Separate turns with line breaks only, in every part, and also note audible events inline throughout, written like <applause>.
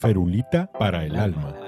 Ferulita para el alma.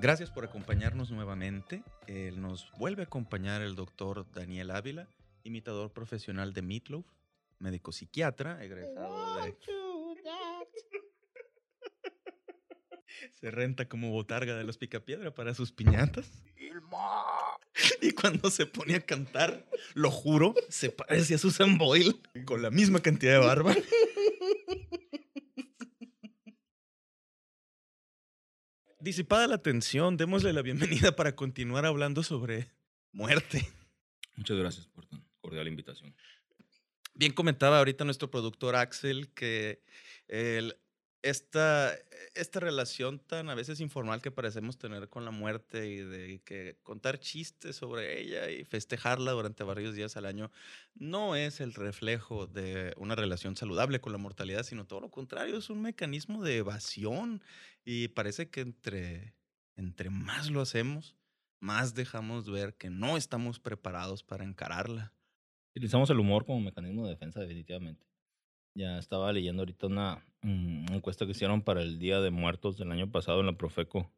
Gracias por acompañarnos nuevamente. Eh, nos vuelve a acompañar el doctor Daniel Ávila, imitador profesional de Meatloaf, médico psiquiatra, egresado de... <laughs> Se renta como botarga de los picapiedra para sus piñatas. <laughs> Y cuando se pone a cantar, lo juro, se parece a Susan Boyle con la misma cantidad de barba. <laughs> Disipada la tensión, démosle la bienvenida para continuar hablando sobre muerte.
Muchas gracias por tan cordial invitación.
Bien comentaba ahorita nuestro productor Axel que el- esta, esta relación tan a veces informal que parecemos tener con la muerte y de que contar chistes sobre ella y festejarla durante varios días al año no es el reflejo de una relación saludable con la mortalidad, sino todo lo contrario, es un mecanismo de evasión y parece que entre, entre más lo hacemos, más dejamos ver que no estamos preparados para encararla.
Utilizamos el humor como mecanismo de defensa, definitivamente. Ya estaba leyendo ahorita una mm, encuesta que hicieron para el Día de Muertos del año pasado en la Profeco.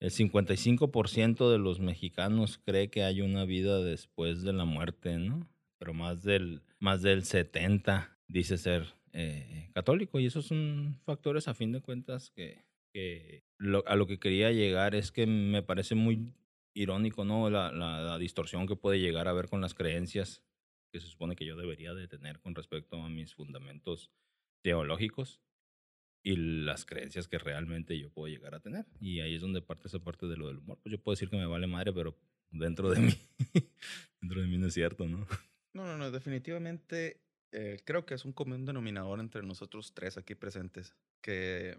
El 55% de los mexicanos cree que hay una vida después de la muerte, ¿no? Pero más del, más del 70% dice ser eh, católico. Y esos son factores, a fin de cuentas, que, que lo- a lo que quería llegar es que me parece muy irónico, ¿no? La, la, la distorsión que puede llegar a ver con las creencias que se supone que yo debería de tener con respecto a mis fundamentos teológicos y las creencias que realmente yo puedo llegar a tener. Y ahí es donde parte esa parte de lo del humor. Pues yo puedo decir que me vale madre, pero dentro de mí, <laughs> dentro de mí no es cierto, ¿no?
No, no, no, definitivamente eh, creo que es un común denominador entre nosotros tres aquí presentes, que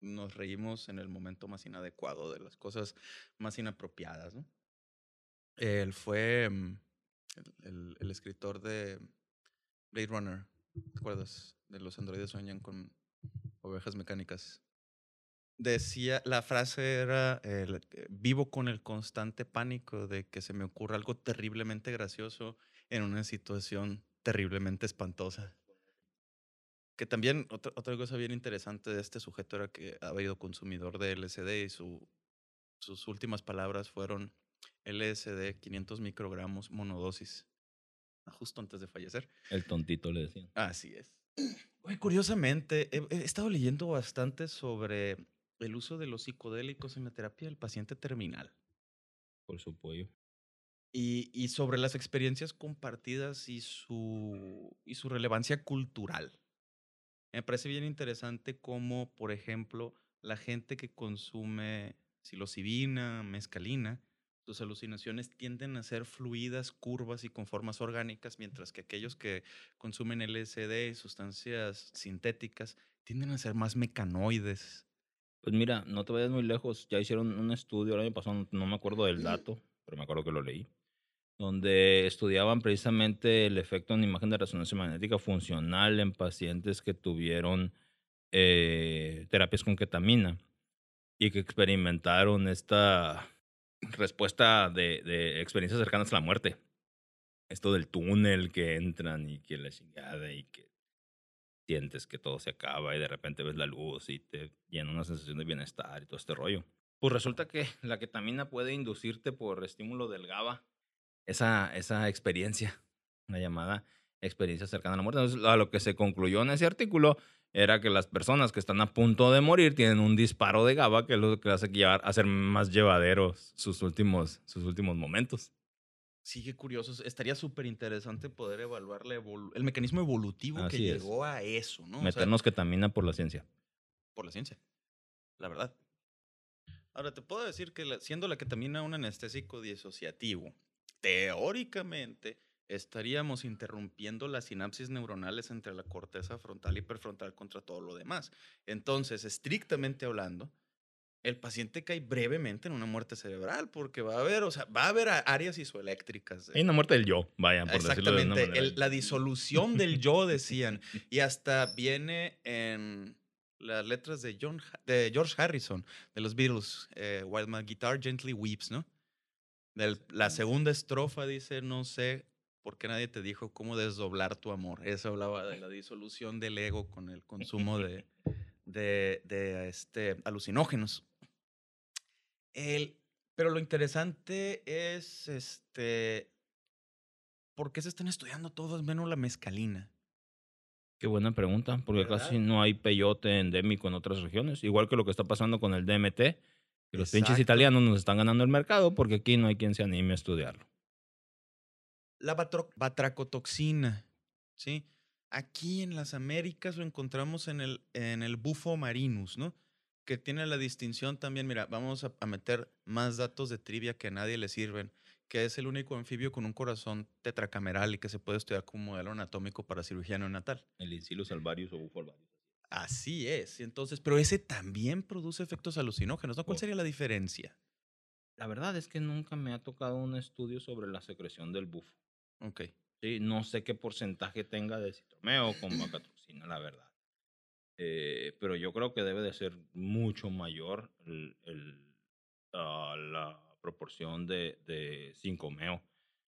nos reímos en el momento más inadecuado de las cosas más inapropiadas, ¿no? Él fue mm, el, el- el escritor de Blade Runner, ¿te acuerdas? De los androides sueñan con ovejas mecánicas. Decía, la frase era, eh, vivo con el constante pánico de que se me ocurra algo terriblemente gracioso en una situación terriblemente espantosa. Que también otra, otra cosa bien interesante de este sujeto era que ha sido consumidor de LSD y su, sus últimas palabras fueron LSD 500 microgramos monodosis, ah, justo antes de fallecer.
El tontito le decían.
Así es. Oye, curiosamente, he, he estado leyendo bastante sobre el uso de los psicodélicos en la terapia del paciente terminal
Por su pollo.
y, y sobre las experiencias compartidas y su, y su relevancia cultural. Me parece bien interesante cómo, por ejemplo, la gente que consume psilocibina, mescalina, sus alucinaciones tienden a ser fluidas, curvas y con formas orgánicas, mientras que aquellos que consumen LSD y sustancias sintéticas tienden a ser más mecanoides.
Pues mira, no te vayas muy lejos. Ya hicieron un estudio el año pasado, no- no me acuerdo del dato, pero me acuerdo que lo leí, donde estudiaban precisamente el efecto en imagen de resonancia magnética funcional en pacientes que tuvieron eh, terapias con ketamina y que experimentaron esta respuesta de, de experiencias cercanas a la muerte. Esto del túnel que entran y que la chingada y que sientes que todo se acaba y de repente ves la luz y te llena una sensación de bienestar y todo este rollo. Pues resulta que la ketamina puede inducirte por estímulo del GABA esa, esa experiencia, una llamada experiencia cercana a la muerte. Entonces, a lo que se concluyó en ese artículo era que las personas que están a punto de morir tienen un disparo de GABA que es lo que hace llevar, hacer más llevaderos sus últimos, sus últimos momentos.
Sí, qué curioso. Estaría súper interesante poder evaluar la evolu- el mecanismo evolutivo que
es.
llegó a eso, ¿no? O sea,
Meternos ketamina por la ciencia.
por la ciencia, la verdad. Ahora, te puedo decir que la- siendo la ketamina un anestésico disociativo, teóricamente estaríamos interrumpiendo las sinapsis neuronales entre la corteza frontal y prefrontal contra todo lo demás. Entonces, estrictamente hablando, el paciente cae brevemente en una muerte cerebral porque va a haber, o sea, va a haber áreas isoeléctricas.
Hay una muerte del yo, vaya, por decirlo de una
Exactamente, el- la disolución del yo, decían. Y hasta viene en las letras de, John, de George Harrison, de los Beatles, eh, While My Guitar Gently Weeps, ¿no? Del- la segunda estrofa dice, no sé por qué nadie te dijo cómo desdoblar tu amor. Eso hablaba de la disolución del ego con el consumo de, de, de, este, alucinógenos. El, pero lo interesante es, este, ¿por qué se están estudiando todos menos la mezcalina?
Qué buena pregunta, porque
¿Verdad?
casi no hay peyote endémico en otras regiones, igual que lo que está pasando con el DMT, que los pinches italianos nos están ganando el mercado porque aquí no hay quien se anime a estudiarlo.
La batro- batracotoxina, ¿sí? Aquí en las Américas lo encontramos en el, en el bufo marinus, ¿no? Que tiene la distinción también, mira, vamos a, a meter más datos de trivia que a nadie le sirven, que es el único anfibio con un corazón tetracameral y que se puede estudiar como modelo anatómico para cirugía neonatal.
El Incilus alvarius o bufo alvarius.
Así es, entonces, pero ese también produce efectos alucinógenos, ¿no? ¿Cuál sería la diferencia?
La verdad es que nunca me ha tocado un estudio sobre la secreción del bufo.
Ok.
Sí, no sé qué porcentaje tenga de citromeo con <clears throat> vacatroxina, la verdad. Eh, pero yo creo que debe de ser mucho mayor el- el, ah, la proporción de, de sincomeo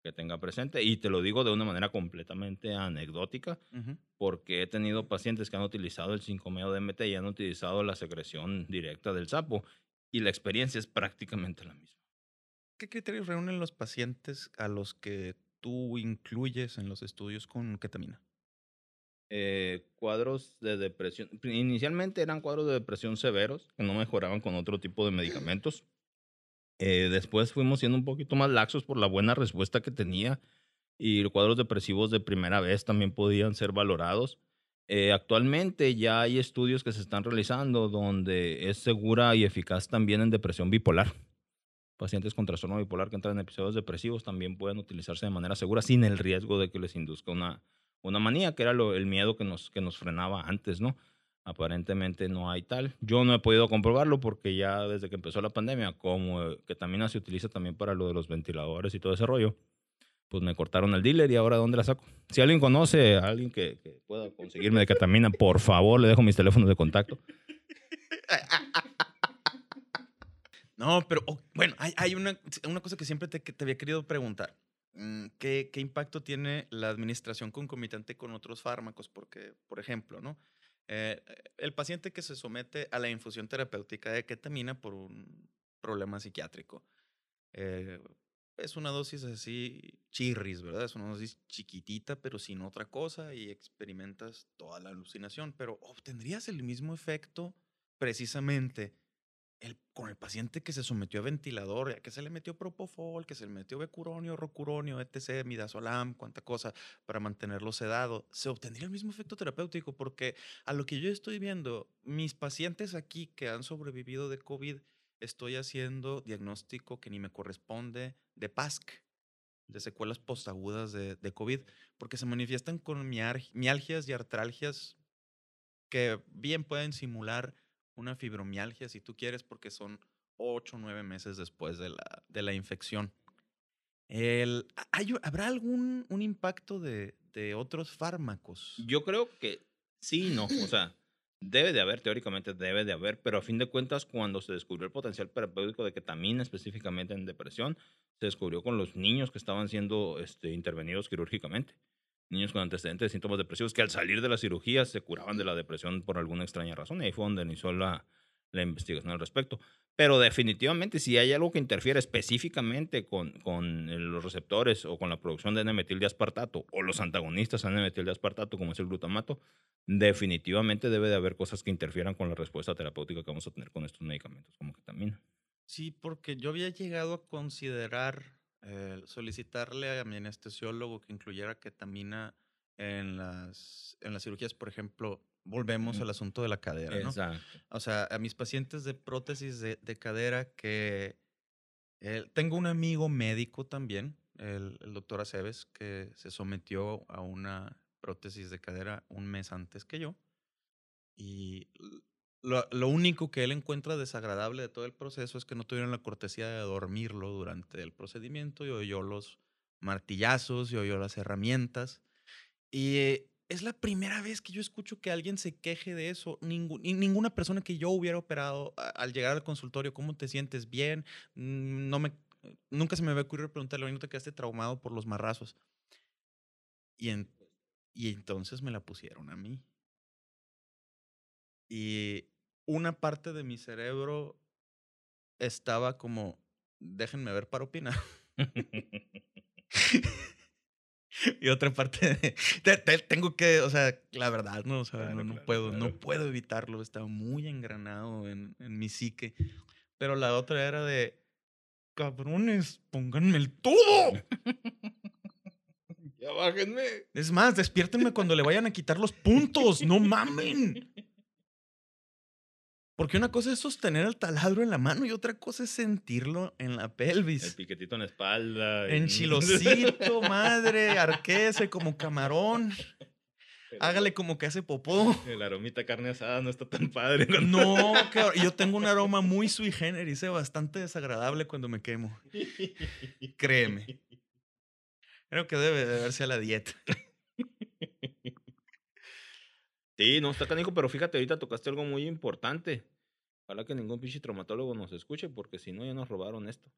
que tenga presente. Y te lo digo de una manera completamente anecdótica, porque he tenido pacientes que han utilizado el sincomeo DMT y han utilizado la secreción directa del sapo, y la experiencia es prácticamente la misma.
¿Qué criterios reúnen los pacientes a los que tú incluyes en los estudios con ketamina?
eh, cuadros de depresión. Inicialmente eran cuadros de depresión severos que no mejoraban con otro tipo de medicamentos. Eh, después fuimos siendo un poquito más laxos por la buena respuesta que tenía y los cuadros depresivos de primera vez también podían ser valorados. Eh, actualmente ya hay estudios que se están realizando donde es segura y eficaz también en depresión bipolar. Pacientes con trastorno bipolar que entran en episodios depresivos también pueden utilizarse de manera segura sin el riesgo de que les induzca una, una manía, que era lo- el miedo que nos, que nos frenaba antes, ¿no? Aparentemente no hay tal. Yo no he podido comprobarlo porque ya desde que empezó la pandemia, como eh, ketamina se utiliza también para lo de los ventiladores y todo ese rollo, pues me cortaron el dealer y ahora ¿dónde la saco? Si alguien conoce a alguien que, que pueda conseguirme de ketamina, por favor, le dejo mis teléfonos de contacto. <laughs>
No, pero bueno, hay, una, una cosa que siempre te, te había querido preguntar. Mm, ¿Qué, ¿Qué impacto tiene la administración concomitante con otros fármacos? Porque, por ejemplo, ¿no? Eh, el paciente que se somete a la infusión terapéutica de ketamina por un problema psiquiátrico. eh, es una dosis así chirris, ¿verdad? Es una dosis chiquitita, pero sin otra cosa y experimentas toda la alucinación. Pero obtendrías el mismo efecto precisamente el, con el paciente que se sometió a ventilador, ya que se le metió propofol, que se le metió becuronio, rocuronio, etc., midazolam, cuánta cosa para mantenerlo sedado, se obtendría el mismo efecto terapéutico porque a lo que yo estoy viendo, mis pacientes aquí que han sobrevivido de COVID, estoy haciendo diagnóstico que ni me corresponde de PASC, de secuelas postagudas de, de COVID, porque se manifiestan con mialgias y artralgias que bien pueden simular una fibromialgia si tú quieres, porque son 8 o 9 meses después de la, de la infección. El, ¿hay- ¿Habrá algún un impacto de, de otros fármacos?
Yo creo que sí no. O sea, debe de haber, teóricamente debe de haber, pero a fin de cuentas, cuando se descubrió el potencial terapéutico de ketamina, específicamente en depresión, se descubrió con los niños que estaban siendo este, intervenidos quirúrgicamente. Niños con antecedentes de síntomas depresivos que al salir de la cirugía se curaban de la depresión por alguna extraña razón. Y ahí fue donde inició la, la investigación al respecto. Pero definitivamente, si hay algo que interfiere específicamente con, con los receptores o con la producción de N-metil de aspartato o los antagonistas a N-metil de aspartato, como es el glutamato, definitivamente debe de haber cosas que interfieran con la respuesta terapéutica que vamos a tener con estos medicamentos, como ketamina.
Sí, porque yo había llegado a considerar eh, solicitarle a mi anestesiólogo que incluyera ketamina en las, en las cirugías, por ejemplo, volvemos
Mm.
al asunto de la cadera, ¿no?
Exacto.
O sea, a mis pacientes de prótesis de, de cadera que eh, tengo un amigo médico también, el, el doctor Aceves, que se sometió a una prótesis de cadera un mes antes que yo. Y lo, lo único que él encuentra desagradable de todo el proceso es que no tuvieron la cortesía de dormirlo durante el procedimiento y oyó los martillazos y oyó las herramientas. Y eh, es la primera vez que yo escucho que alguien se queje de eso. Ninguna persona que yo hubiera operado al llegar al consultorio, ¿cómo te sientes? Bien. Mm, No me, nunca se me va a ocurrir preguntarle, ¿no te quedaste traumado por los marrazos? Y, en- y entonces me la pusieron a mí. Y una parte de mi cerebro estaba como, déjenme ver para opinar. <laughs> y otra parte de, te- te- tengo que, o sea, la verdad, no, o sea,
Claro,
no, no
claro,
puedo, no puedo evitarlo, está muy engranado en, en mi psique. Pero la otra era de, cabrones, pónganme el todo. <laughs>
ya bájenme.
Es más, despiértenme cuando le vayan a quitar los puntos, no mamen. Porque una cosa es sostener el taladro en la mano y otra cosa es sentirlo en la
El
pelvis.
piquetito en la espalda.
En
y-
chilocito, madre, arquese como camarón. Hágale como que hace popó.
El aromita carne asada no está tan padre.
No, cabrón, yo tengo un aroma muy sui generis, eh, bastante desagradable cuando me quemo. Créeme. Creo que debe de verse a la dieta.
Sí, no está canijo, pero fíjate, ahorita tocaste algo muy importante. Ojalá que ningún pinche traumatólogo nos escuche, porque si no, ya nos robaron esto.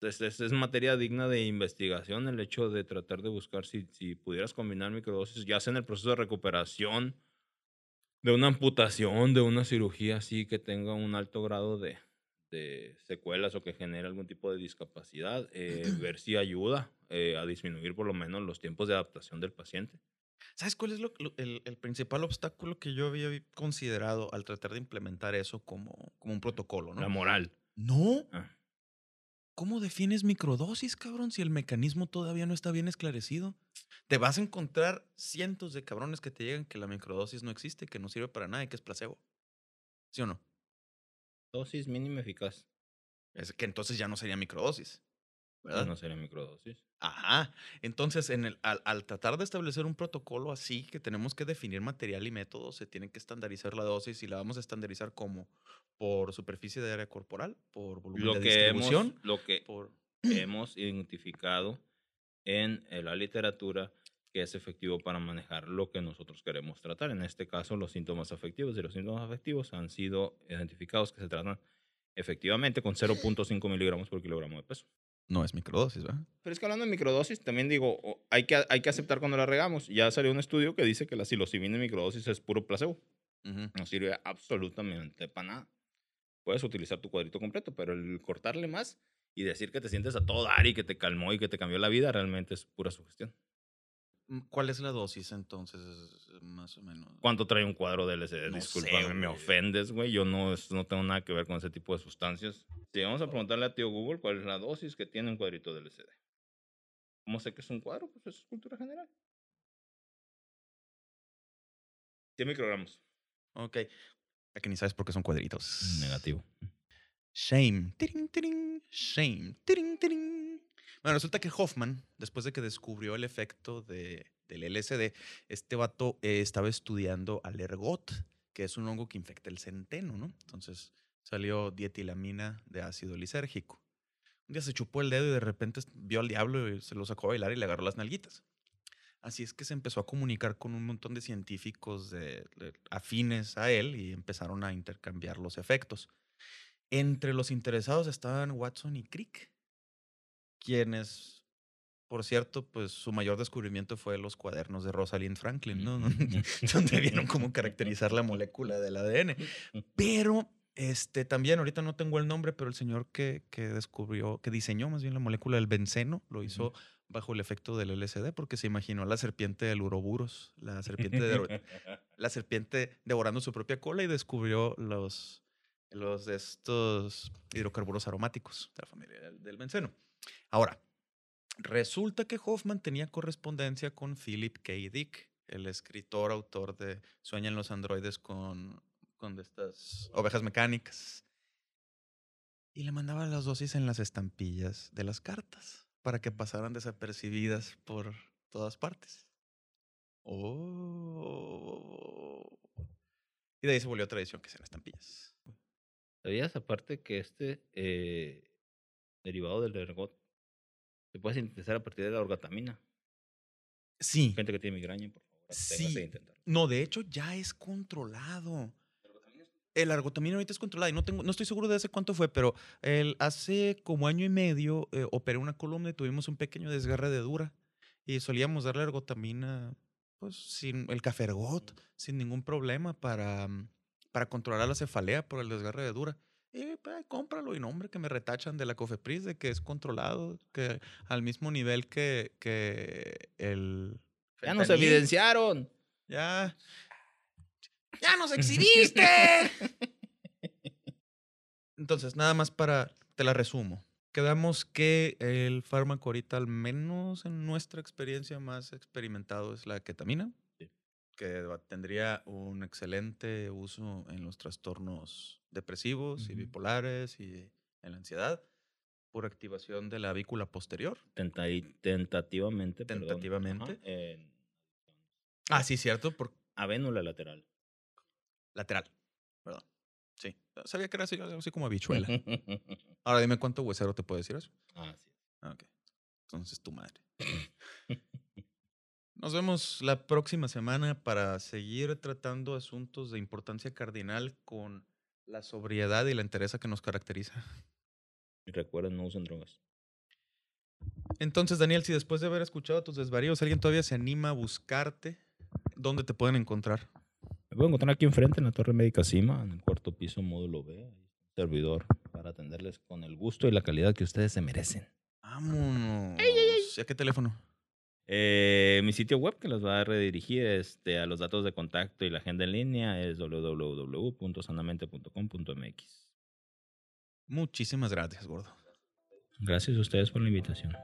Entonces, es, es materia digna de investigación el hecho de tratar de buscar si, si pudieras combinar microdosis, ya sea en el proceso de recuperación, de una amputación, de una cirugía así que tenga un alto grado de, de secuelas o que genere algún tipo de discapacidad, eh, <clears throat> ver si ayuda eh, a disminuir por lo menos los tiempos de adaptación del paciente.
¿Sabes cuál es lo- lo- el, el principal obstáculo que yo había considerado al tratar de implementar eso como, como un protocolo,
La
¿no?
moral.
No.
Ah.
¿Cómo defines microdosis, cabrón, si el mecanismo todavía no está bien esclarecido? Te vas a encontrar cientos de cabrones que te digan que la microdosis no existe, que no sirve para nada y que es placebo. ¿Sí o no?
Dosis mínima eficaz.
Es que entonces ya no sería microdosis. ¿Verdad?
No sería microdosis.
Ajá. Entonces, en el, al, al tratar de establecer un protocolo así, que tenemos que definir material y método, se tiene que estandarizar la dosis y la vamos a estandarizar como por superficie de área corporal, por volumen
Lo
de
que, hemos,
distribución,
lo que
por...
hemos identificado en la literatura que es efectivo para manejar lo que nosotros queremos tratar. En este caso, los síntomas afectivos. Y los síntomas afectivos han sido identificados que se tratan efectivamente con 0.5 miligramos por kilogramo de peso.
No es microdosis, ¿verdad?
Pero es que hablando de microdosis, también digo, hay que, hay que aceptar cuando la regamos. Ya salió un estudio que dice que la psilocibina en microdosis es puro placebo.
Ujú.
No sirve absolutamente para nada. Puedes utilizar tu cuadrito completo, pero el cortarle más y decir que te sientes a todo dar y que te calmó y que te cambió la vida realmente es pura sugestión.
Mm, ¿Cuál es la dosis entonces, más o menos?
¿Cuánto trae un cuadro de LSD?
No sé,
me ofendes, güey. Yo no, no tengo nada que ver con ese tipo de sustancias. Si vamos a preguntarle a tío Google cuál es la dosis que tiene un cuadrito de LSD. ¿Cómo sé que es un cuadro? Pues es cultura general. 100 microgramos.
Ok. Ya que ni sabes por qué son cuadritos.
Negativo.
Shame. Tiring, tiring. Shame. Tiring, tiring. Bueno, resulta que Hoffman, después de que descubrió el efecto de, del LSD, este vato eh, estaba estudiando al ergot, que es un hongo que infecta el centeno, ¿no? Entonces salió dietilamina de ácido lisérgico. Un día se chupó el dedo y de repente vio al diablo y se lo sacó a bailar y le agarró las nalguitas. Así es que se empezó a comunicar con un montón de científicos afines a él y empezaron a intercambiar los efectos. Entre los interesados estaban Watson y Crick, quienes, por cierto, pues su mayor descubrimiento fue los cuadernos de Rosalind Franklin, ¿no? <laughs> Donde vieron cómo <laughs> caracterizar la molécula del ADN. <laughs> Pero, este, también, ahorita no tengo el nombre, pero el señor que, que descubrió, que diseñó más bien la molécula del benceno, lo hizo bajo el efecto del LSD, porque se imaginó a la serpiente del uroburos, la serpiente, de, la serpiente devorando su propia cola y descubrió los, los de estos hidrocarburos aromáticos de la familia del benceno. Ahora, resulta que Hoffman tenía correspondencia con Philip K. Dick, el escritor, autor de Sueñan los androides con, con estas ovejas mecánicas. Y le mandaba las dosis en las estampillas de las cartas para que pasaran desapercibidas por todas partes. Oh. Y de ahí se volvió tradición que sean estampillas.
¿Sabías aparte que este eh, derivado del ergot se puede sintetizar a partir de la orgatamina?
Sí.
Gente que tiene migraña, por favor,
Sí.
de intentarlo.
No, de hecho ya es controlado. El argotamina ahorita es controlado y no, tengo, no estoy seguro de hace cuánto fue, pero el, hace como año y medio eh, operé una columna y tuvimos un pequeño desgarre de dura y solíamos darle argotamina, pues sin el cafergot, sin ningún problema para, mm, para controlar la cefalea por el desgarre de dura. Y pues, cómpralo y no, hombre, que me retachan de la Cofepris de que es controlado, que al mismo nivel que, que el...
Ya nos evidenciaron.
Ya. ¡Ya nos exhibiste! <laughs> Entonces, nada más para. Te la resumo. Quedamos que el fármaco ahorita, al menos en nuestra experiencia más experimentado, es la ketamina.
Sí.
Que tendría un excelente uso en los trastornos depresivos y
Ujú.
bipolares y en la ansiedad. Por activación de la avícula posterior.
Tenta- tentativamente. perdón,
Tentativamente.
en
Ah, sí, cierto. Por
avénula lateral.
lateral. Perdón. Sí. Sabía que era así, así como habichuela. Ahora dime cuánto huesero te puede decir eso. <laughs> Ah, ok. Entonces tu madre. <clears throat> Nos vemos la próxima semana para seguir tratando asuntos de importancia cardinal con la sobriedad y la entereza que nos caracteriza.
Y recuerden, no usen drogas.
Entonces, Daniel, si después de haber escuchado tus desvaríos alguien todavía se anima a buscarte, ¿dónde te pueden encontrar?
Me puedo encontrar aquí enfrente en la Torre Médica Cima, en el cuarto piso, módulo B. Servidor para atenderles con el gusto y la calidad que ustedes se merecen.
Vámonos. ¿Y a qué teléfono?
Eh, mi sitio web que los va a redirigir este, a los datos de contacto y la agenda en línea es www.sanamente.com.mx.
Muchísimas gracias, gordo.
Gracias a ustedes por la invitación.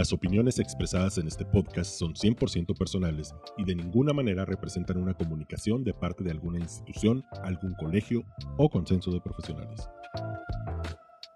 Las opiniones expresadas en este podcast son 100% personales y de ninguna manera representan una comunicación de parte de alguna institución, algún colegio o consenso de profesionales.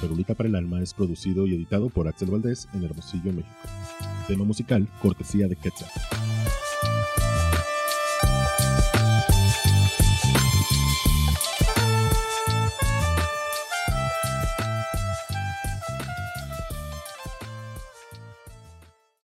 Perulita para el Alma es producido y editado por Axel Valdés en Hermosillo, México. Tema musical, cortesía de Quetzal.